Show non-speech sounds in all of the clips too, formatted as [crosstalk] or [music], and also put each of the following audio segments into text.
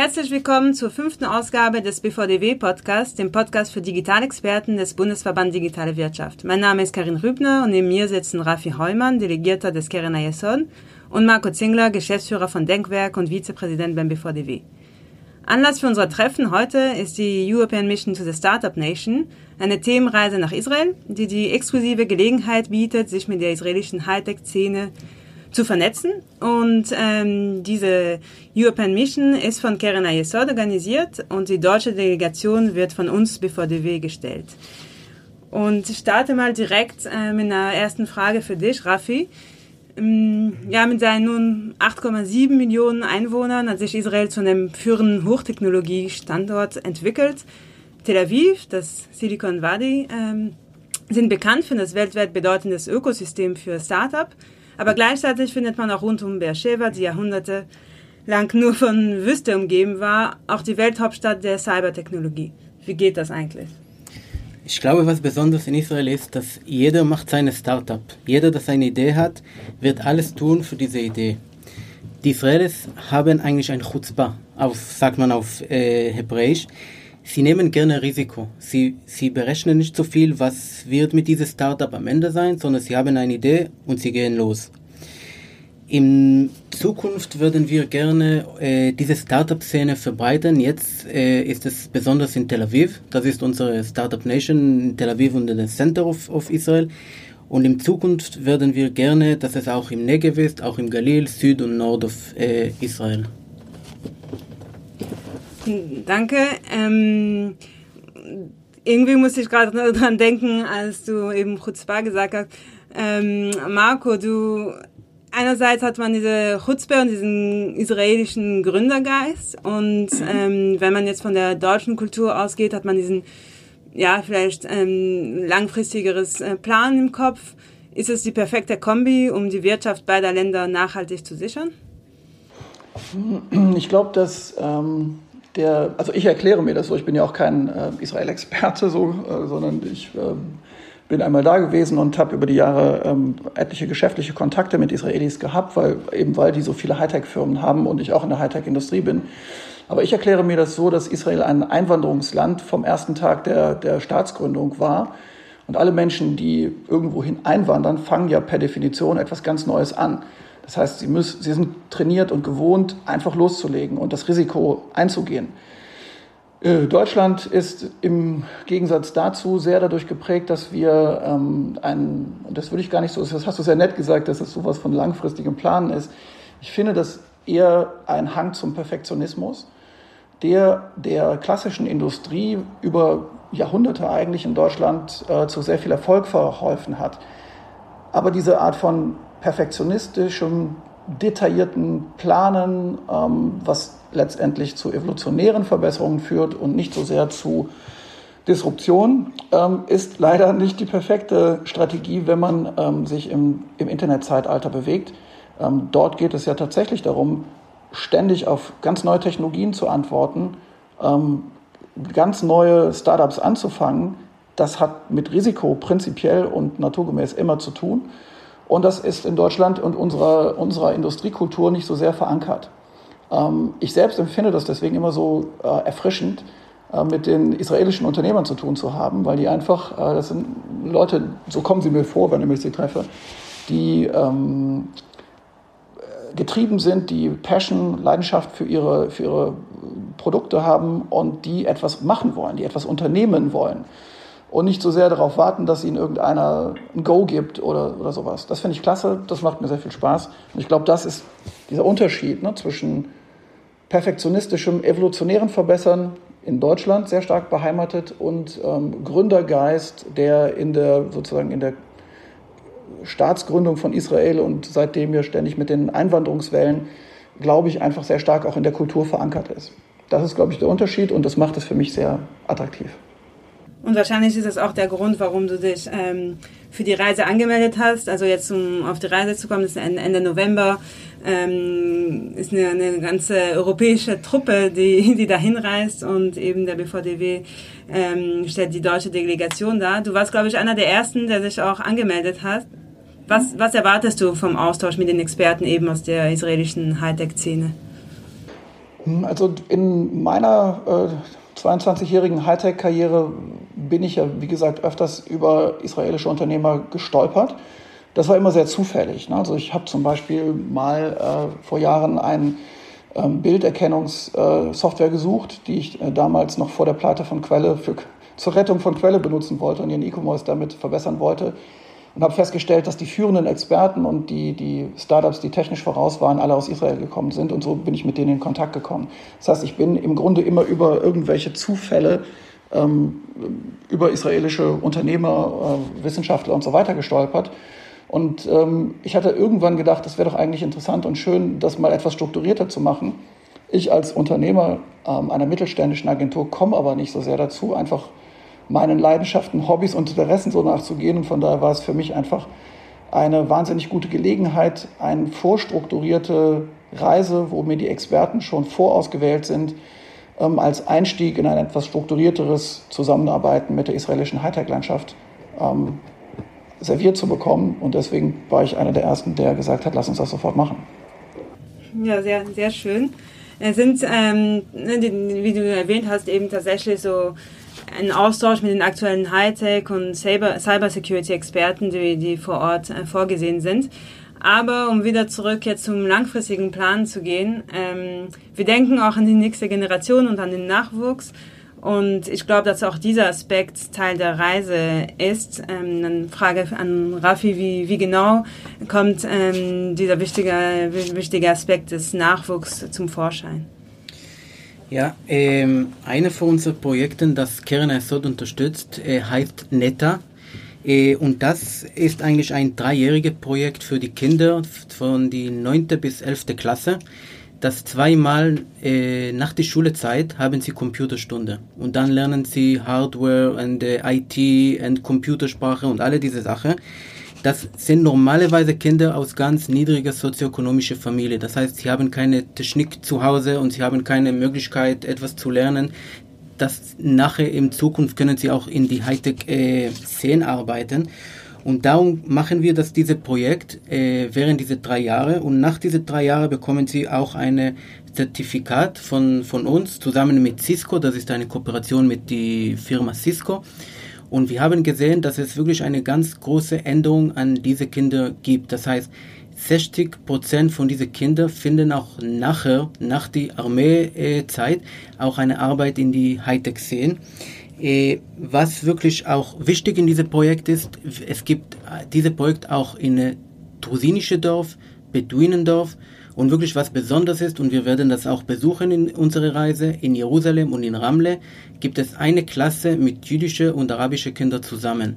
Herzlich willkommen zur fünften Ausgabe des BVDW-Podcasts, dem Podcast für Digitalexperten des Bundesverband Digitale Wirtschaft. Mein Name ist Karin Rübner und neben mir sitzen Rafi Heumann, Delegierter des Keren Ayesson, und Marco Zingler, Geschäftsführer von Denkwerk und Vizepräsident beim BVDW. Anlass für unser Treffen heute ist die European Mission to the Startup Nation, eine Themenreise nach Israel, die die exklusive Gelegenheit bietet, sich mit der israelischen Hightech-Szene zu vernetzen. Und ähm, diese European Mission ist von Keren Ayesod organisiert und die deutsche Delegation wird von uns BVDW gestellt. Und ich starte mal direkt äh, mit einer ersten Frage für dich, Rafi. Ähm, ja, mit seinen nun 8,7 Millionen Einwohnern hat sich Israel zu einem führenden Hochtechnologie-Standort entwickelt. Tel Aviv, das Silicon Valley, ähm, sind bekannt für das weltweit bedeutendes Ökosystem für Startup. Aber gleichzeitig findet man auch rund um Beersheba, die Jahrhunderte lang nur von Wüste umgeben war, auch die Welthauptstadt der Cybertechnologie. Wie geht das eigentlich? Ich glaube, was besonders in Israel ist, dass jeder macht seine Startup. Jeder, der eine Idee hat, wird alles tun für diese Idee. Die Israelis haben eigentlich ein Chutzpah, auf, sagt man auf äh, Hebräisch. Sie nehmen gerne Risiko. Sie, sie berechnen nicht so viel, was wird mit diesem Startup am Ende sein, sondern sie haben eine Idee und sie gehen los. In Zukunft würden wir gerne äh, diese Startup-Szene verbreitern. Jetzt äh, ist es besonders in Tel Aviv. Das ist unsere Startup Nation in Tel Aviv und das Center of, of Israel. Und in Zukunft würden wir gerne, dass es auch im Negev ist, auch im Galil, Süd und Nord of äh, Israel. Danke. Ähm, irgendwie muss ich gerade dran denken, als du eben Chutzpah gesagt hast. Ähm, Marco, du einerseits hat man diese Chutzpah und diesen israelischen Gründergeist und ähm, wenn man jetzt von der deutschen Kultur ausgeht, hat man diesen ja vielleicht ähm, langfristigeres äh, Plan im Kopf. Ist es die perfekte Kombi, um die Wirtschaft beider Länder nachhaltig zu sichern? Ich glaube, dass ähm, der, also ich erkläre mir das so, ich bin ja auch kein äh, Israel-Experte, so, äh, sondern ich äh, bin einmal da gewesen und habe über die Jahre ähm, etliche geschäftliche Kontakte mit Israelis gehabt, weil eben weil die so viele Hightech-Firmen haben und ich auch in der Hightech-Industrie bin. Aber ich erkläre mir das so, dass Israel ein Einwanderungsland vom ersten Tag der, der Staatsgründung war. Und alle Menschen, die irgendwohin einwandern, fangen ja per Definition etwas ganz Neues an. Das heißt, sie, müssen, sie sind trainiert und gewohnt, einfach loszulegen und das Risiko einzugehen. Äh, Deutschland ist im Gegensatz dazu sehr dadurch geprägt, dass wir ähm, ein, und das würde ich gar nicht so, das hast du sehr nett gesagt, dass es sowas von langfristigem Planen ist. Ich finde das eher ein Hang zum Perfektionismus, der der klassischen Industrie über Jahrhunderte eigentlich in Deutschland äh, zu sehr viel Erfolg verholfen hat. Aber diese Art von perfektionistischem, detaillierten Planen, ähm, was letztendlich zu evolutionären Verbesserungen führt und nicht so sehr zu Disruption, ähm, ist leider nicht die perfekte Strategie, wenn man ähm, sich im, im Internetzeitalter bewegt. Ähm, dort geht es ja tatsächlich darum, ständig auf ganz neue Technologien zu antworten, ähm, ganz neue Startups anzufangen. Das hat mit Risiko prinzipiell und naturgemäß immer zu tun. Und das ist in Deutschland und unserer, unserer Industriekultur nicht so sehr verankert. Ähm, ich selbst empfinde das deswegen immer so äh, erfrischend, äh, mit den israelischen Unternehmern zu tun zu haben, weil die einfach, äh, das sind Leute, so kommen sie mir vor, wenn ich sie treffe, die ähm, getrieben sind, die Passion, Leidenschaft für ihre, für ihre Produkte haben und die etwas machen wollen, die etwas unternehmen wollen und nicht so sehr darauf warten, dass ihnen irgendeiner ein Go gibt oder, oder sowas. Das finde ich klasse, das macht mir sehr viel Spaß. Und ich glaube, das ist dieser Unterschied ne, zwischen perfektionistischem, evolutionären Verbessern in Deutschland sehr stark beheimatet und ähm, Gründergeist, der in der sozusagen in der Staatsgründung von Israel und seitdem ja ständig mit den Einwanderungswellen, glaube ich, einfach sehr stark auch in der Kultur verankert ist. Das ist, glaube ich, der Unterschied und das macht es für mich sehr attraktiv. Und wahrscheinlich ist das auch der Grund, warum du dich ähm, für die Reise angemeldet hast. Also jetzt, um auf die Reise zu kommen, ist Ende November, ähm, ist eine, eine ganze europäische Truppe, die, die dahin reist und eben der BVDW ähm, stellt die deutsche Delegation da. Du warst, glaube ich, einer der Ersten, der sich auch angemeldet hat. Was, was erwartest du vom Austausch mit den Experten eben aus der israelischen Hightech-Szene? Also in meiner äh, 22-jährigen Hightech-Karriere bin ich ja, wie gesagt, öfters über israelische Unternehmer gestolpert. Das war immer sehr zufällig. Ne? Also ich habe zum Beispiel mal äh, vor Jahren ein ähm, Bilderkennungssoftware äh, gesucht, die ich äh, damals noch vor der Pleite von Quelle für, zur Rettung von Quelle benutzen wollte und ihren E-Commerce damit verbessern wollte und habe festgestellt, dass die führenden Experten und die, die Startups, die technisch voraus waren, alle aus Israel gekommen sind und so bin ich mit denen in Kontakt gekommen. Das heißt, ich bin im Grunde immer über irgendwelche Zufälle ähm, über israelische Unternehmer, äh, Wissenschaftler und so weiter gestolpert. Und ähm, ich hatte irgendwann gedacht, das wäre doch eigentlich interessant und schön, das mal etwas strukturierter zu machen. Ich als Unternehmer ähm, einer mittelständischen Agentur komme aber nicht so sehr dazu, einfach meinen Leidenschaften, Hobbys und Interessen so nachzugehen. Und von daher war es für mich einfach eine wahnsinnig gute Gelegenheit, eine vorstrukturierte Reise, wo mir die Experten schon vorausgewählt sind, ähm, als Einstieg in ein etwas strukturierteres Zusammenarbeiten mit der israelischen Hightech-Landschaft ähm, serviert zu bekommen. Und deswegen war ich einer der Ersten, der gesagt hat, lass uns das sofort machen. Ja, sehr, sehr schön. Es sind, ähm, ne, wie du erwähnt hast, eben tatsächlich so ein Austausch mit den aktuellen Hightech- und Cybersecurity-Experten, die, die vor Ort äh, vorgesehen sind. Aber um wieder zurück jetzt zum langfristigen Plan zu gehen, ähm, wir denken auch an die nächste Generation und an den Nachwuchs. Und ich glaube, dass auch dieser Aspekt Teil der Reise ist. Ähm, eine Frage an Raffi, wie, wie genau kommt ähm, dieser wichtige, wichtige Aspekt des Nachwuchs zum Vorschein? Ja, ähm, eine von unseren Projekten, das Keren Esod unterstützt, äh, heißt NETA. Äh, und das ist eigentlich ein dreijähriges Projekt für die Kinder von die 9. bis 11. Klasse. Das zweimal äh, nach der Schulezeit haben sie Computerstunde und dann lernen sie Hardware und äh, IT und Computersprache und alle diese Sachen. Das sind normalerweise Kinder aus ganz niedriger sozioökonomischer Familie. Das heißt, sie haben keine Technik zu Hause und sie haben keine Möglichkeit, etwas zu lernen. Das nachher in Zukunft können sie auch in die Hightech-Szene äh, arbeiten. Und darum machen wir das diese Projekt äh, während dieser drei Jahre. Und nach diesen drei Jahren bekommen sie auch ein Zertifikat von, von uns zusammen mit Cisco. Das ist eine Kooperation mit der Firma Cisco. Und wir haben gesehen, dass es wirklich eine ganz große Änderung an diese Kinder gibt. Das heißt, 60 Prozent von diesen Kindern finden auch nachher, nach der Armeezeit, auch eine Arbeit in die Hightech-Szene. Äh, was wirklich auch wichtig in diesem Projekt ist, es gibt dieses Projekt auch in Trusinische Dorf, Beduinendorf und wirklich was Besonderes ist und wir werden das auch besuchen in unserer Reise in Jerusalem und in Ramle gibt es eine Klasse mit jüdische und arabische Kindern zusammen.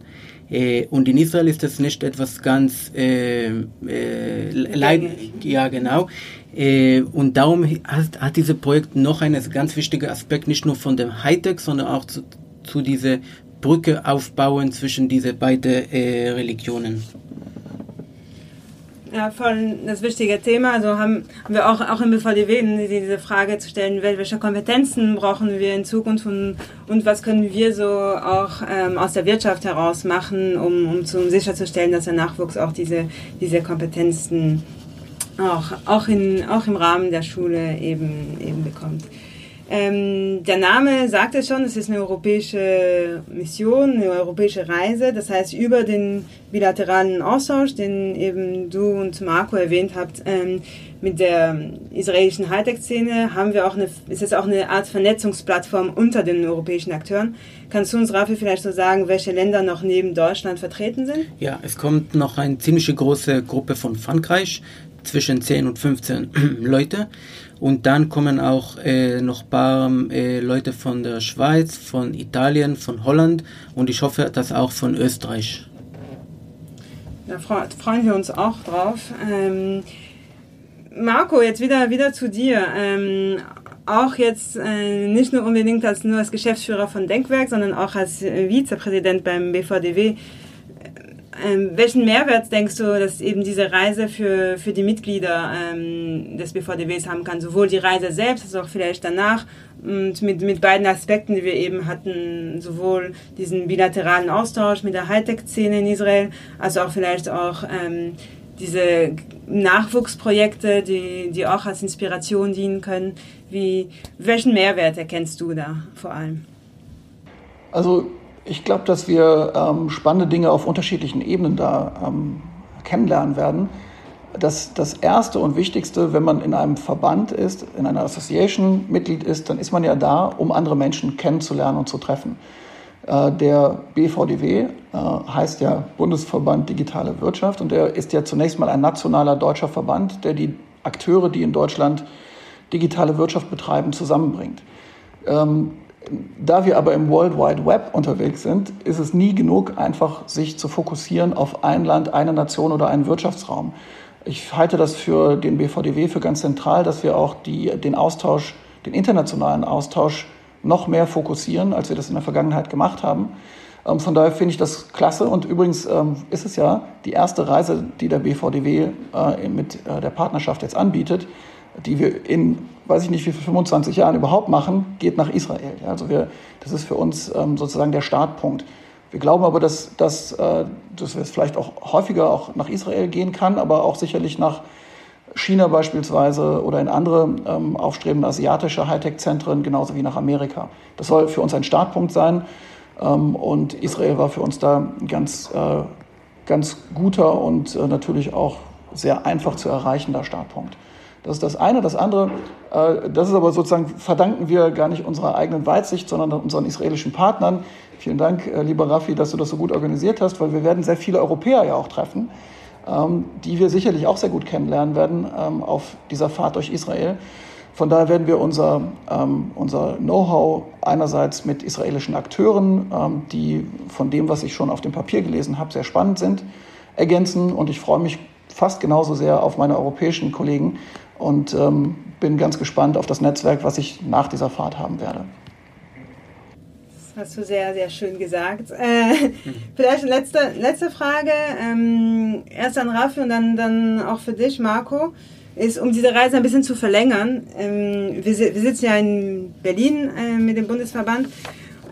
Äh, und in Israel ist das nicht etwas ganz äh, äh, leid, ja genau. Äh, und darum hat, hat dieses Projekt noch einen ganz wichtigen Aspekt, nicht nur von dem Hightech, sondern auch zu, zu dieser Brücke aufbauen zwischen diese beiden äh, Religionen. Ja, voll das wichtige Thema. Also haben, haben wir auch, auch im BVDW diese Frage zu stellen, welche Kompetenzen brauchen wir in Zukunft und, und was können wir so auch ähm, aus der Wirtschaft heraus machen, um, um, zu, um sicherzustellen, dass der Nachwuchs auch diese, diese Kompetenzen auch, auch, in, auch im Rahmen der Schule eben, eben bekommt. Ähm, der Name sagt es schon, es ist eine europäische Mission, eine europäische Reise. Das heißt, über den bilateralen Austausch, den eben du und Marco erwähnt habt, ähm, mit der israelischen Hightech-Szene haben wir auch eine, ist es auch eine Art Vernetzungsplattform unter den europäischen Akteuren. Kannst du uns, Rafi, vielleicht so sagen, welche Länder noch neben Deutschland vertreten sind? Ja, es kommt noch eine ziemlich große Gruppe von Frankreich, zwischen 10 und 15 [clears throat] Leute. Und dann kommen auch äh, noch ein paar äh, Leute von der Schweiz, von Italien, von Holland und ich hoffe, dass auch von Österreich. Da freuen wir uns auch drauf. Ähm, Marco, jetzt wieder, wieder zu dir. Ähm, auch jetzt äh, nicht nur unbedingt als nur als Geschäftsführer von Denkwerk, sondern auch als äh, Vizepräsident beim BVDW. Ähm, welchen Mehrwert denkst du, dass eben diese Reise für, für die Mitglieder ähm, des BVDWs haben kann? Sowohl die Reise selbst, als auch vielleicht danach und mit, mit beiden Aspekten, die wir eben hatten, sowohl diesen bilateralen Austausch mit der Hightech-Szene in Israel, als auch vielleicht auch ähm, diese Nachwuchsprojekte, die, die auch als Inspiration dienen können. Wie, welchen Mehrwert erkennst du da vor allem? Also ich glaube, dass wir ähm, spannende Dinge auf unterschiedlichen Ebenen da ähm, kennenlernen werden. Das, das Erste und Wichtigste, wenn man in einem Verband ist, in einer Association Mitglied ist, dann ist man ja da, um andere Menschen kennenzulernen und zu treffen. Äh, der BVDW äh, heißt ja Bundesverband Digitale Wirtschaft und der ist ja zunächst mal ein nationaler deutscher Verband, der die Akteure, die in Deutschland digitale Wirtschaft betreiben, zusammenbringt. Ähm, da wir aber im World Wide Web unterwegs sind, ist es nie genug, einfach sich zu fokussieren auf ein Land, eine Nation oder einen Wirtschaftsraum. Ich halte das für den BVDW für ganz zentral, dass wir auch die, den Austausch, den internationalen Austausch noch mehr fokussieren, als wir das in der Vergangenheit gemacht haben. Ähm, von daher finde ich das klasse. Und übrigens ähm, ist es ja die erste Reise, die der BVDW äh, mit äh, der Partnerschaft jetzt anbietet, die wir in, weiß ich nicht, wie viel 25 Jahren überhaupt machen, geht nach Israel. Also wir, das ist für uns ähm, sozusagen der Startpunkt. Wir glauben aber, dass, dass, äh, dass es vielleicht auch häufiger auch nach Israel gehen kann, aber auch sicherlich nach China beispielsweise oder in andere ähm, aufstrebende asiatische Hightech-Zentren, genauso wie nach Amerika. Das soll für uns ein Startpunkt sein. Ähm, und Israel war für uns da ein ganz, äh, ganz guter und äh, natürlich auch sehr einfach zu erreichender Startpunkt. Das ist das eine. Das andere, äh, das ist aber sozusagen, verdanken wir gar nicht unserer eigenen Weitsicht, sondern unseren israelischen Partnern. Vielen Dank, äh, lieber Raffi, dass du das so gut organisiert hast, weil wir werden sehr viele Europäer ja auch treffen, ähm, die wir sicherlich auch sehr gut kennenlernen werden ähm, auf dieser Fahrt durch Israel. Von daher werden wir unser, ähm, unser Know-how einerseits mit israelischen Akteuren, ähm, die von dem, was ich schon auf dem Papier gelesen habe, sehr spannend sind, ergänzen. Und ich freue mich fast genauso sehr auf meine europäischen Kollegen, und ähm, bin ganz gespannt auf das Netzwerk, was ich nach dieser Fahrt haben werde. Das hast du sehr, sehr schön gesagt. Äh, [laughs] vielleicht eine letzte, letzte Frage, ähm, erst an Raffi und dann, dann auch für dich, Marco, ist, um diese Reise ein bisschen zu verlängern. Ähm, wir, wir sitzen ja in Berlin äh, mit dem Bundesverband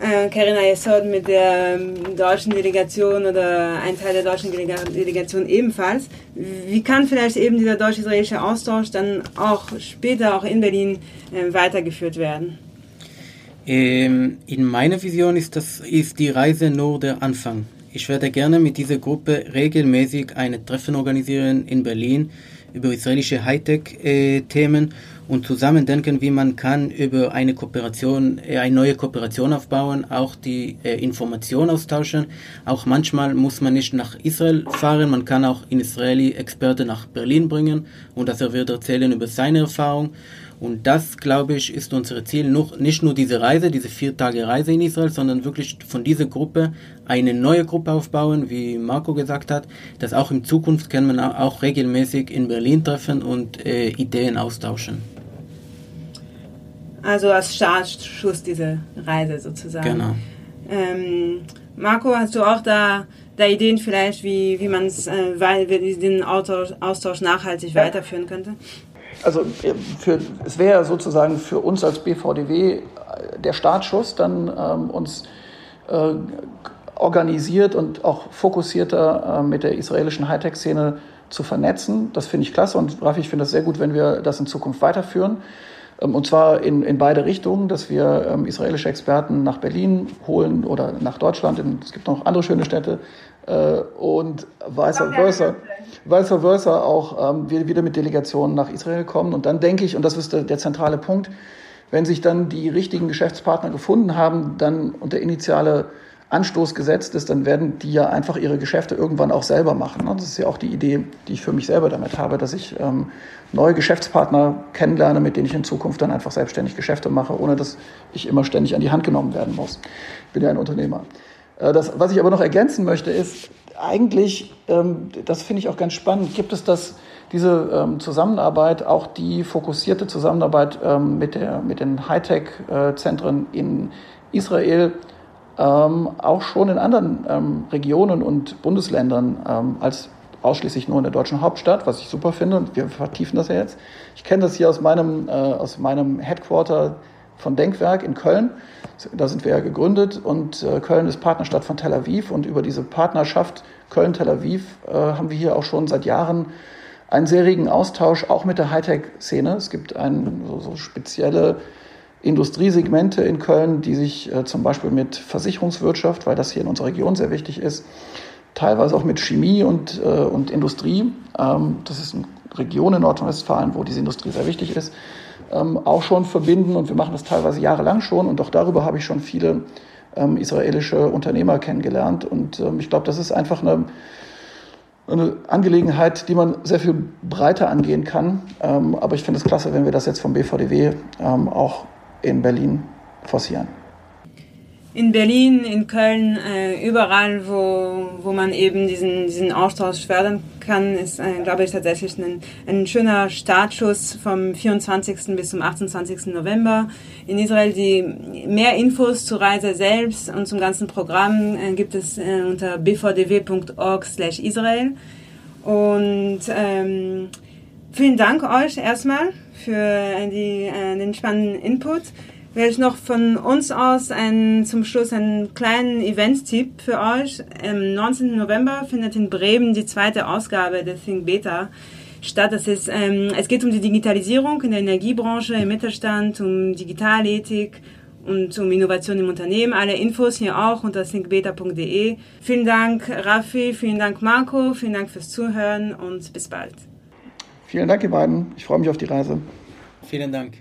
Karina Yesod mit der ähm, deutschen Delegation oder ein Teil der deutschen Delegation ebenfalls. Wie kann vielleicht eben dieser deutsch-israelische Austausch dann auch später auch in Berlin äh, weitergeführt werden? Ähm, in meiner Vision ist, das, ist die Reise nur der Anfang. Ich werde gerne mit dieser Gruppe regelmäßig eine Treffen organisieren in Berlin über israelische Hightech-Themen äh, und zusammen denken, wie man kann über eine Kooperation, äh, eine neue Kooperation aufbauen, auch die äh, Information austauschen. Auch manchmal muss man nicht nach Israel fahren, man kann auch in Israeli Experte nach Berlin bringen und dass er wird erzählen über seine Erfahrung. Und das, glaube ich, ist unser Ziel. Nur, nicht nur diese Reise, diese vier Tage Reise in Israel, sondern wirklich von dieser Gruppe eine neue Gruppe aufbauen, wie Marco gesagt hat, dass auch in Zukunft kann man auch regelmäßig in Berlin treffen und äh, Ideen austauschen. Also als Startschuss diese Reise sozusagen. Genau. Ähm, Marco, hast du auch da, da Ideen vielleicht, wie, wie man äh, den Austausch nachhaltig weiterführen könnte? Also für, es wäre sozusagen für uns als BVDW äh, der Startschuss, dann ähm, uns äh, organisiert und auch fokussierter äh, mit der israelischen Hightech-Szene zu vernetzen. Das finde ich klasse und Rafi, ich finde das sehr gut, wenn wir das in Zukunft weiterführen. Ähm, und zwar in, in beide Richtungen, dass wir ähm, israelische Experten nach Berlin holen oder nach Deutschland. Es gibt noch andere schöne Städte. Äh, und vice versa, vice versa auch ähm, wir wieder mit Delegationen nach Israel kommen. Und dann denke ich, und das ist der, der zentrale Punkt, wenn sich dann die richtigen Geschäftspartner gefunden haben, dann und der initiale Anstoß gesetzt ist, dann werden die ja einfach ihre Geschäfte irgendwann auch selber machen. Das ist ja auch die Idee, die ich für mich selber damit habe, dass ich ähm, neue Geschäftspartner kennenlerne, mit denen ich in Zukunft dann einfach selbstständig Geschäfte mache, ohne dass ich immer ständig an die Hand genommen werden muss. Ich bin ja ein Unternehmer. Äh, das, was ich aber noch ergänzen möchte, ist eigentlich, ähm, das finde ich auch ganz spannend, gibt es das, diese ähm, Zusammenarbeit, auch die fokussierte Zusammenarbeit ähm, mit, der, mit den Hightech-Zentren äh, in Israel, ähm, auch schon in anderen ähm, Regionen und Bundesländern ähm, als ausschließlich nur in der deutschen Hauptstadt, was ich super finde und wir vertiefen das ja jetzt. Ich kenne das hier aus meinem, äh, aus meinem Headquarter von Denkwerk in Köln. Da sind wir ja gegründet und äh, Köln ist Partnerstadt von Tel Aviv und über diese Partnerschaft Köln-Tel Aviv äh, haben wir hier auch schon seit Jahren einen sehr regen Austausch auch mit der Hightech-Szene. Es gibt ein, so, so spezielle Industriesegmente in Köln, die sich äh, zum Beispiel mit Versicherungswirtschaft, weil das hier in unserer Region sehr wichtig ist, teilweise auch mit Chemie und, äh, und Industrie. Ähm, das ist eine Region in Nordrhein-Westfalen, wo diese Industrie sehr wichtig ist, ähm, auch schon verbinden. Und wir machen das teilweise jahrelang schon. Und auch darüber habe ich schon viele ähm, israelische Unternehmer kennengelernt. Und ähm, ich glaube, das ist einfach eine eine Angelegenheit, die man sehr viel breiter angehen kann. Ähm, aber ich finde es klasse, wenn wir das jetzt vom BVDW ähm, auch in Berlin forcieren. In Berlin, in Köln, äh, überall, wo, wo man eben diesen, diesen Austausch fördern kann, ist, äh, glaube ich, tatsächlich ein, ein schöner Startschuss vom 24. bis zum 28. November in Israel. Die mehr Infos zur Reise selbst und zum ganzen Programm äh, gibt es unter bvdw.org/israel. Und ähm, vielen Dank euch erstmal für die, äh, den spannenden Input werde ich noch von uns aus ein, zum Schluss einen kleinen Event-Tipp für euch. Am 19. November findet in Bremen die zweite Ausgabe der Think Beta statt. Das ist, ähm, es geht um die Digitalisierung in der Energiebranche, im Mittelstand, um Digitalethik und um Innovation im Unternehmen. Alle Infos hier auch unter thinkbeta.de. Vielen Dank, Raffi, vielen Dank, Marco, vielen Dank fürs Zuhören und bis bald. Vielen Dank, ihr beiden. Ich freue mich auf die Reise. Vielen Dank.